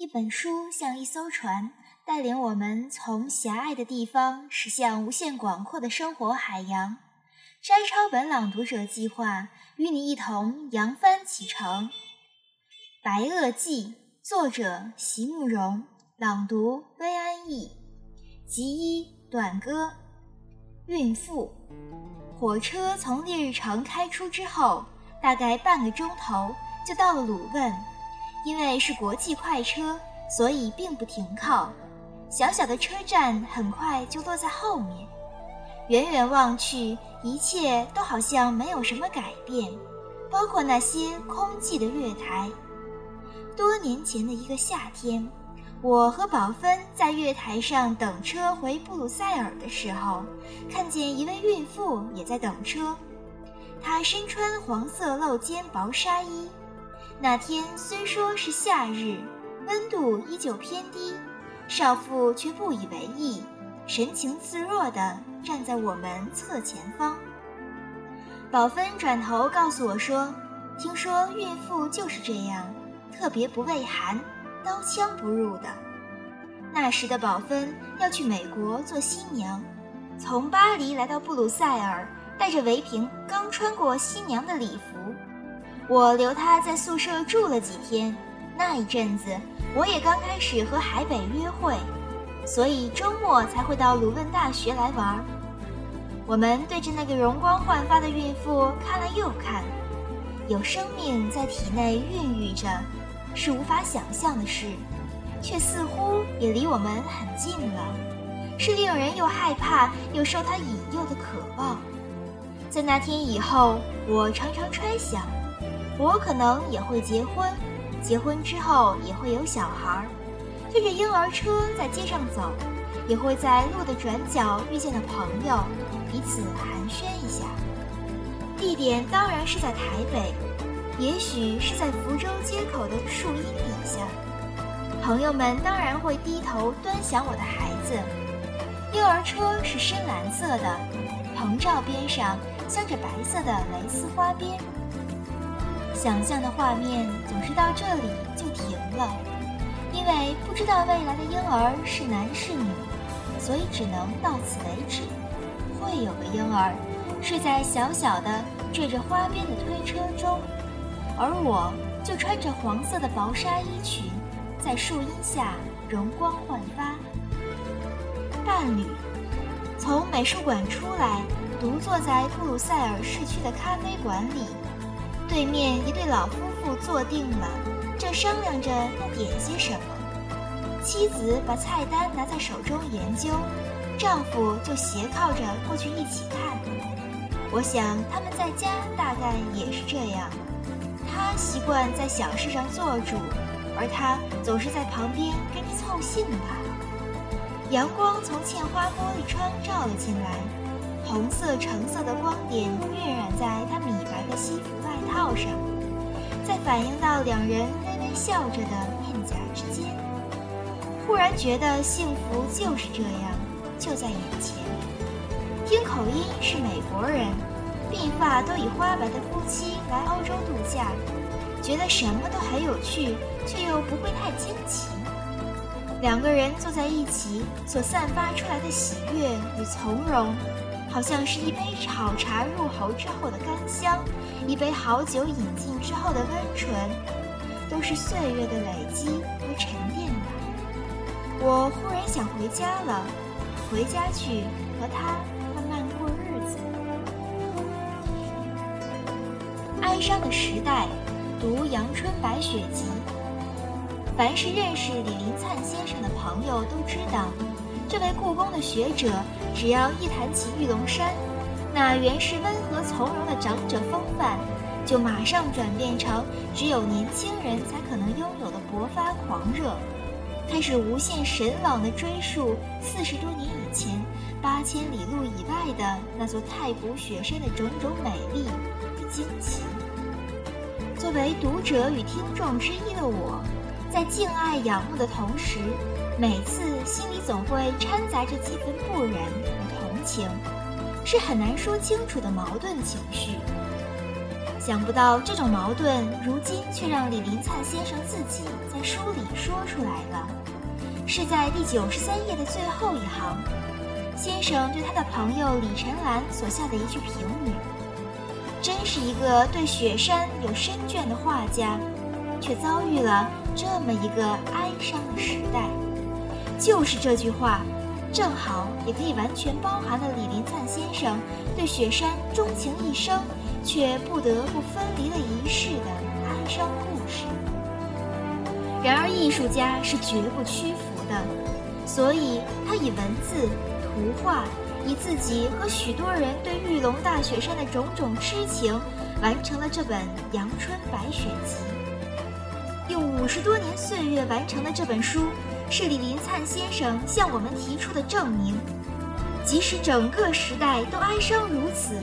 一本书像一艘船，带领我们从狭隘的地方驶向无限广阔的生活海洋。摘抄本朗读者计划与你一同扬帆启程。《白垩纪》作者席慕容，朗读薇安逸。集一短歌。孕妇。火车从烈日城开出之后，大概半个钟头就到了鲁汶。因为是国际快车，所以并不停靠。小小的车站很快就落在后面。远远望去，一切都好像没有什么改变，包括那些空寂的月台。多年前的一个夏天，我和宝芬在月台上等车回布鲁塞尔的时候，看见一位孕妇也在等车。她身穿黄色露肩薄纱衣。那天虽说是夏日，温度依旧偏低，少妇却不以为意，神情自若地站在我们侧前方。宝芬转头告诉我说：“听说孕妇就是这样，特别不畏寒，刀枪不入的。”那时的宝芬要去美国做新娘，从巴黎来到布鲁塞尔，带着围屏，刚穿过新娘的礼服。我留他在宿舍住了几天，那一阵子我也刚开始和海北约会，所以周末才会到鲁汶大学来玩。我们对着那个容光焕发的孕妇看了又看，有生命在体内孕育着，是无法想象的事，却似乎也离我们很近了，是令人又害怕又受它引诱的渴望。在那天以后，我常常揣想。我可能也会结婚，结婚之后也会有小孩儿，推着婴儿车在街上走，也会在路的转角遇见的朋友，彼此寒暄一下。地点当然是在台北，也许是在福州街口的树荫底下。朋友们当然会低头端详我的孩子。婴儿车是深蓝色的，棚罩边上镶着白色的蕾丝花边。想象的画面总是到这里就停了，因为不知道未来的婴儿是男是女，所以只能到此为止。会有个婴儿睡在小小的缀着花边的推车中，而我就穿着黄色的薄纱衣裙，在树荫下容光焕发。伴侣从美术馆出来，独坐在布鲁塞尔市区的咖啡馆里。对面一对老夫妇坐定了，正商量着要点些什么。妻子把菜单拿在手中研究，丈夫就斜靠着过去一起看。我想他们在家大概也是这样，他习惯在小事上做主，而他总是在旁边跟着凑兴吧。阳光从嵌花玻璃窗照了进来。红色、橙色的光点晕染在他米白的西服套上，再反映到两人微微笑着的面颊之间。忽然觉得幸福就是这样，就在眼前。听口音是美国人，鬓发都已花白的夫妻来欧洲度假，觉得什么都很有趣，却又不会太惊奇。两个人坐在一起，所散发出来的喜悦与从容。好像是一杯好茶入喉之后的甘香，一杯好酒饮尽之后的温醇，都是岁月的累积和沉淀吧。我忽然想回家了，回家去和他慢慢过日子。哀伤的时代，读《阳春白雪集》。凡是认识李林灿先生的朋友都知道。这位故宫的学者，只要一谈起玉龙山，那原是温和从容的长者风范，就马上转变成只有年轻人才可能拥有的勃发狂热，开始无限神往地追溯四十多年以前八千里路以外的那座太古雪山的种种美丽与惊奇。作为读者与听众之一的我，在敬爱仰慕的同时。每次心里总会掺杂着几分不忍与同情，是很难说清楚的矛盾情绪。想不到这种矛盾，如今却让李林灿先生自己在书里说出来了，是在第九十三页的最后一行。先生对他的朋友李晨兰所下的一句评语：“真是一个对雪山有深眷的画家，却遭遇了这么一个哀伤的时代。”就是这句话，正好也可以完全包含了李林灿先生对雪山钟情一生。却不得不分离了一世的哀伤故事。然而，艺术家是绝不屈服的，所以他以文字、图画，以自己和许多人对玉龙大雪山的种种痴情，完成了这本《阳春白雪集》。用五十多年岁月完成的这本书，是李林灿先生向我们提出的证明：即使整个时代都哀伤如此，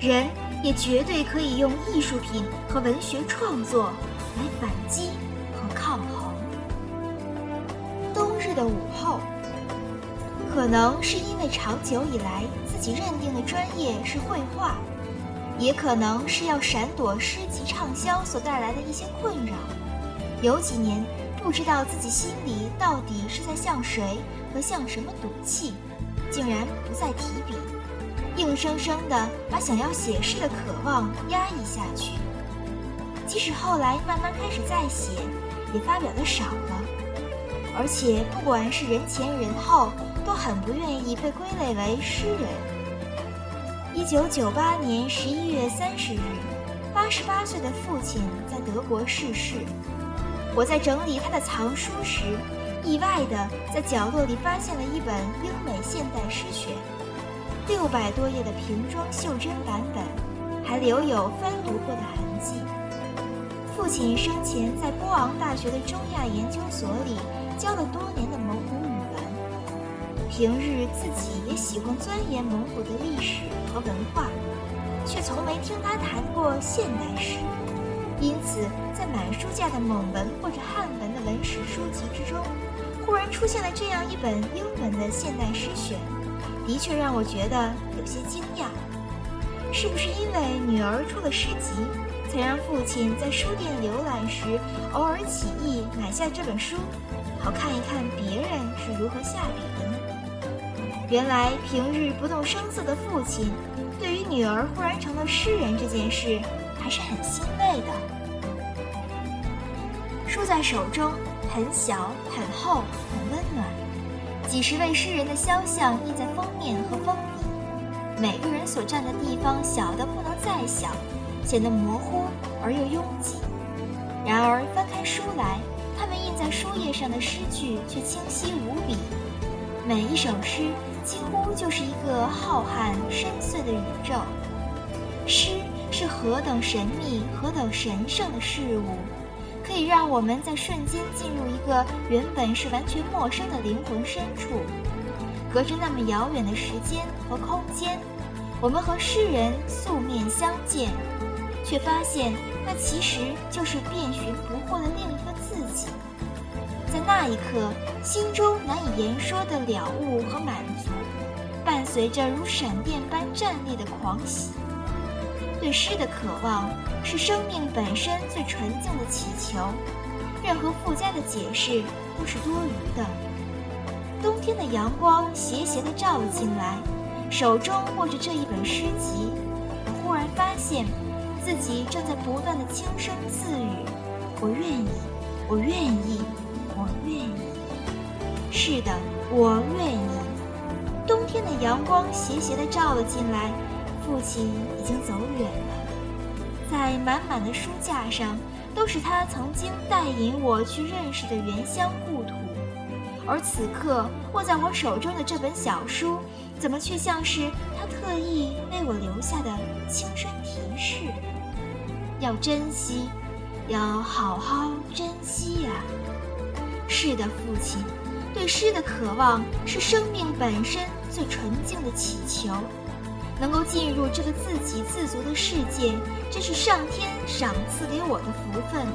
人。也绝对可以用艺术品和文学创作来反击和抗衡。冬日的午后，可能是因为长久以来自己认定的专业是绘画，也可能是要闪躲诗集畅销所带来的一些困扰，有几年不知道自己心里到底是在向谁和向什么赌气，竟然不再提笔。硬生生地把想要写诗的渴望压抑下去，即使后来慢慢开始再写，也发表的少了。而且不管是人前人后，都很不愿意被归类为诗人。一九九八年十一月三十日，八十八岁的父亲在德国逝世。我在整理他的藏书时，意外地在角落里发现了一本英美现代诗选。六百多页的瓶装袖珍版本，还留有翻读过的痕迹。父亲生前在波昂大学的中亚研究所里教了多年的蒙古语文，平日自己也喜欢钻研蒙古的历史和文化，却从没听他谈过现代诗。因此，在满书架的蒙文或者汉文的文史书籍之中，忽然出现了这样一本英文的现代诗选。的确让我觉得有些惊讶，是不是因为女儿出了诗集，才让父亲在书店浏览时偶尔起意买下这本书，好看一看别人是如何下笔的呢？原来平日不动声色的父亲，对于女儿忽然成了诗人这件事还是很欣慰的。书在手中，很小，很厚，很温暖。几十位诗人的肖像印在封面和封底，每个人所站的地方小的不能再小，显得模糊而又拥挤。然而翻开书来，他们印在书页上的诗句却清晰无比，每一首诗几乎就是一个浩瀚深邃的宇宙。诗是何等神秘、何等神圣的事物！可以让我们在瞬间进入一个原本是完全陌生的灵魂深处，隔着那么遥远的时间和空间，我们和诗人素面相见，却发现那其实就是遍寻不惑的另一个自己。在那一刻，心中难以言说的了悟和满足，伴随着如闪电般战栗的狂喜。对诗的渴望是生命本身最纯净的祈求，任何附加的解释都是多余的。冬天的阳光斜斜地照了进来，手中握着这一本诗集，我忽然发现自己正在不断地轻声自语：“我愿意，我愿意，我愿意。”是的，我愿意。冬天的阳光斜斜地照了进来。父亲已经走远了，在满满的书架上，都是他曾经带引我去认识的原乡故土，而此刻握在我手中的这本小书，怎么却像是他特意为我留下的轻声提示：要珍惜，要好好珍惜呀！是的，父亲，对诗的渴望是生命本身最纯净的祈求。能够进入这个自给自足的世界，这是上天赏赐给我的福分，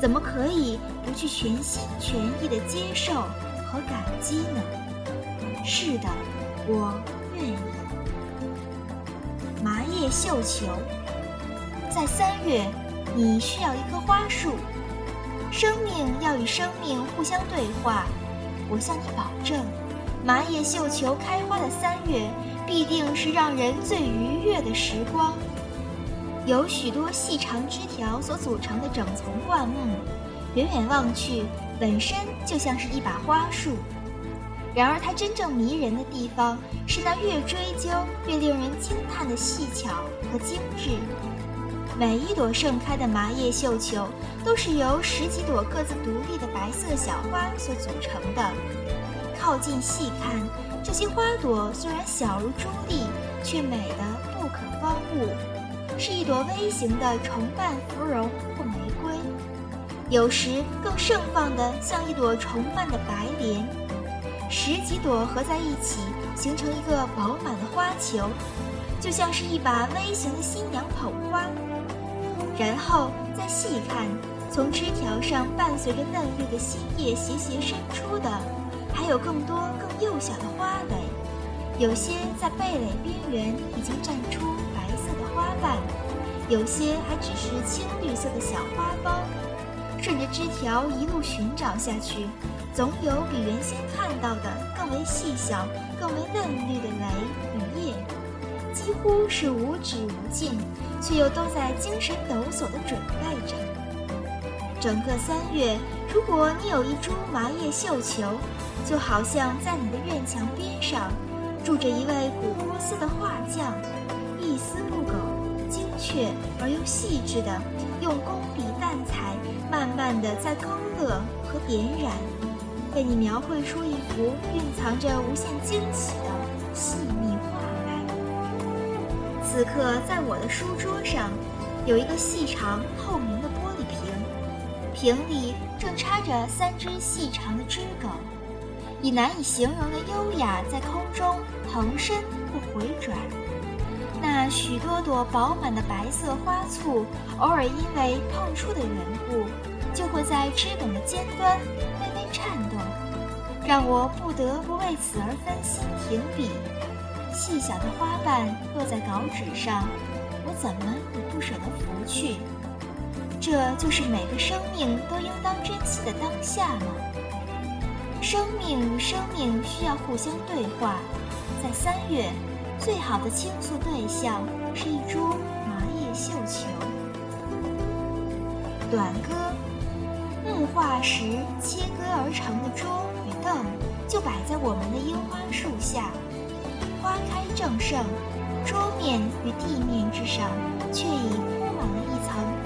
怎么可以不去全心全意的接受和感激呢？是的，我愿意。麻叶绣球，在三月，你需要一棵花树。生命要与生命互相对话。我向你保证，麻叶绣球开花的三月，必定是让人最愉悦的时光。由许多细长枝条所组成的整丛灌木，远远望去，本身就像是一把花树。然而，它真正迷人的地方是那越追究越令人惊叹的细巧和精致。每一朵盛开的麻叶绣球，都是由十几朵各自独立的白色小花所组成的。靠近细看，这些花朵虽然小如珠粒，却美得不可方物，是一朵微型的重瓣芙蓉或玫瑰，有时更盛放的像一朵重瓣的白莲。十几朵合在一起，形成一个饱满的花球，就像是一把微型的新娘捧花。然后再细看，从枝条上伴随着嫩绿的新叶斜斜伸出的，还有更多更幼小的花蕾。有些在蓓蕾边缘已经绽出白色的花瓣，有些还只是青绿色的小花苞。顺着枝条一路寻找下去，总有比原先看到的更为细小、更为嫩绿的蕾与叶，几乎是无止无尽。却又都在精神抖擞地准备着。整个三月，如果你有一株麻叶绣球，就好像在你的院墙边上住着一位古波斯的画匠，一丝不苟、精确而又细致地用工笔淡彩，慢慢地在勾勒和点染，为你描绘出一幅蕴藏着无限惊喜的细腻画。此刻，在我的书桌上，有一个细长透明的玻璃瓶，瓶里正插着三只细长的枝梗，以难以形容的优雅在空中腾伸或回转。那许多朵饱满的白色花簇，偶尔因为碰触的缘故，就会在枝梗的尖端微微颤动，让我不得不为此而分心停笔。细小的花瓣落在稿纸上，我怎么也不舍得拂去。这就是每个生命都应当珍惜的当下吗？生命与生命需要互相对话。在三月，最好的倾诉对象是一株麻叶绣球。短歌：木化石切割而成的桌与凳，就摆在我们的樱花树下。花开正盛，桌面与地面之上却已铺满了一层。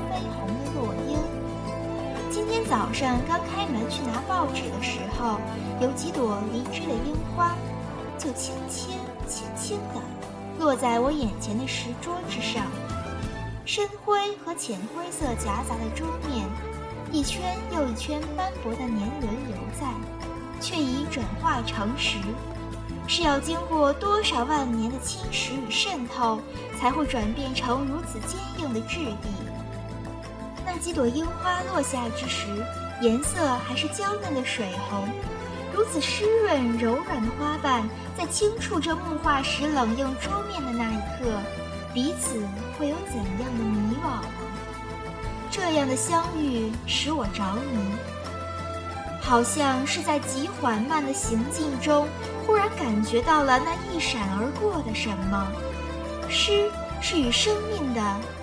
早上刚开门去拿报纸的时候，有几朵离枝的樱花，就轻轻轻轻地落在我眼前的石桌之上。深灰和浅灰色夹杂的桌面，一圈又一圈斑驳的年轮犹在，却已转化成石。是要经过多少万年的侵蚀与渗透，才会转变成如此坚硬的质地？几朵樱花落下之时，颜色还是娇嫩的水红。如此湿润柔软的花瓣，在轻触这木化石冷硬桌面的那一刻，彼此会有怎样的迷惘呢？这样的相遇使我着迷。好像是在极缓慢的行进中，忽然感觉到了那一闪而过的什么。诗是与生命的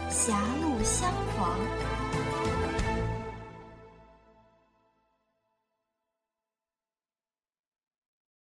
狭路相逢。